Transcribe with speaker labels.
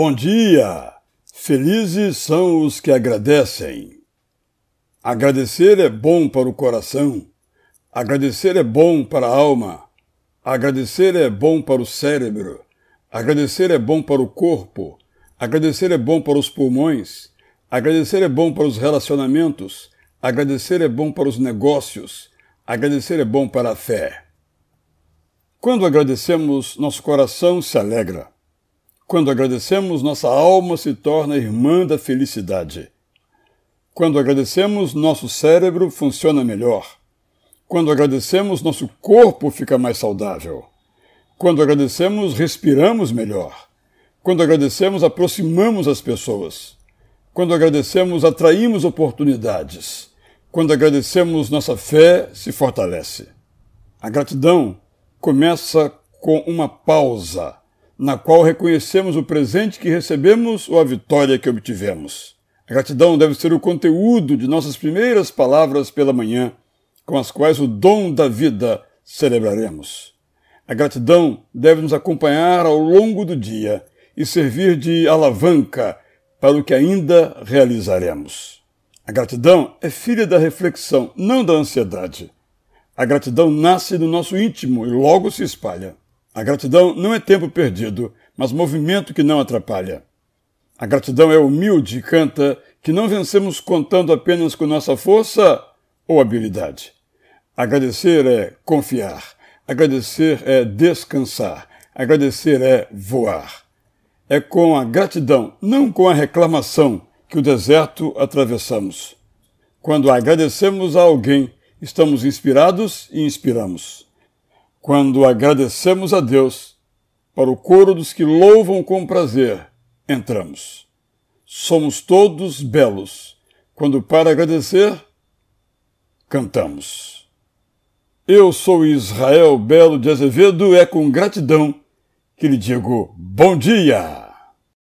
Speaker 1: Bom dia! Felizes são os que agradecem. Agradecer é bom para o coração, agradecer é bom para a alma, agradecer é bom para o cérebro, agradecer é bom para o corpo, agradecer é bom para os pulmões, agradecer é bom para os relacionamentos, agradecer é bom para os negócios, agradecer é bom para a fé. Quando agradecemos, nosso coração se alegra. Quando agradecemos, nossa alma se torna irmã da felicidade. Quando agradecemos, nosso cérebro funciona melhor. Quando agradecemos, nosso corpo fica mais saudável. Quando agradecemos, respiramos melhor. Quando agradecemos, aproximamos as pessoas. Quando agradecemos, atraímos oportunidades. Quando agradecemos, nossa fé se fortalece. A gratidão começa com uma pausa, na qual reconhecemos o presente que recebemos ou a vitória que obtivemos. A gratidão deve ser o conteúdo de nossas primeiras palavras pela manhã, com as quais o dom da vida celebraremos. A gratidão deve nos acompanhar ao longo do dia e servir de alavanca para o que ainda realizaremos. A gratidão é filha da reflexão, não da ansiedade. A gratidão nasce no nosso íntimo e logo se espalha. A gratidão não é tempo perdido, mas movimento que não atrapalha. A gratidão é humilde e canta que não vencemos contando apenas com nossa força ou habilidade. Agradecer é confiar. Agradecer é descansar. Agradecer é voar. É com a gratidão, não com a reclamação, que o deserto atravessamos. Quando agradecemos a alguém, estamos inspirados e inspiramos. Quando agradecemos a Deus, para o coro dos que louvam com prazer, entramos. Somos todos belos, quando para agradecer, cantamos. Eu sou Israel Belo de Azevedo, é com gratidão que lhe digo bom dia!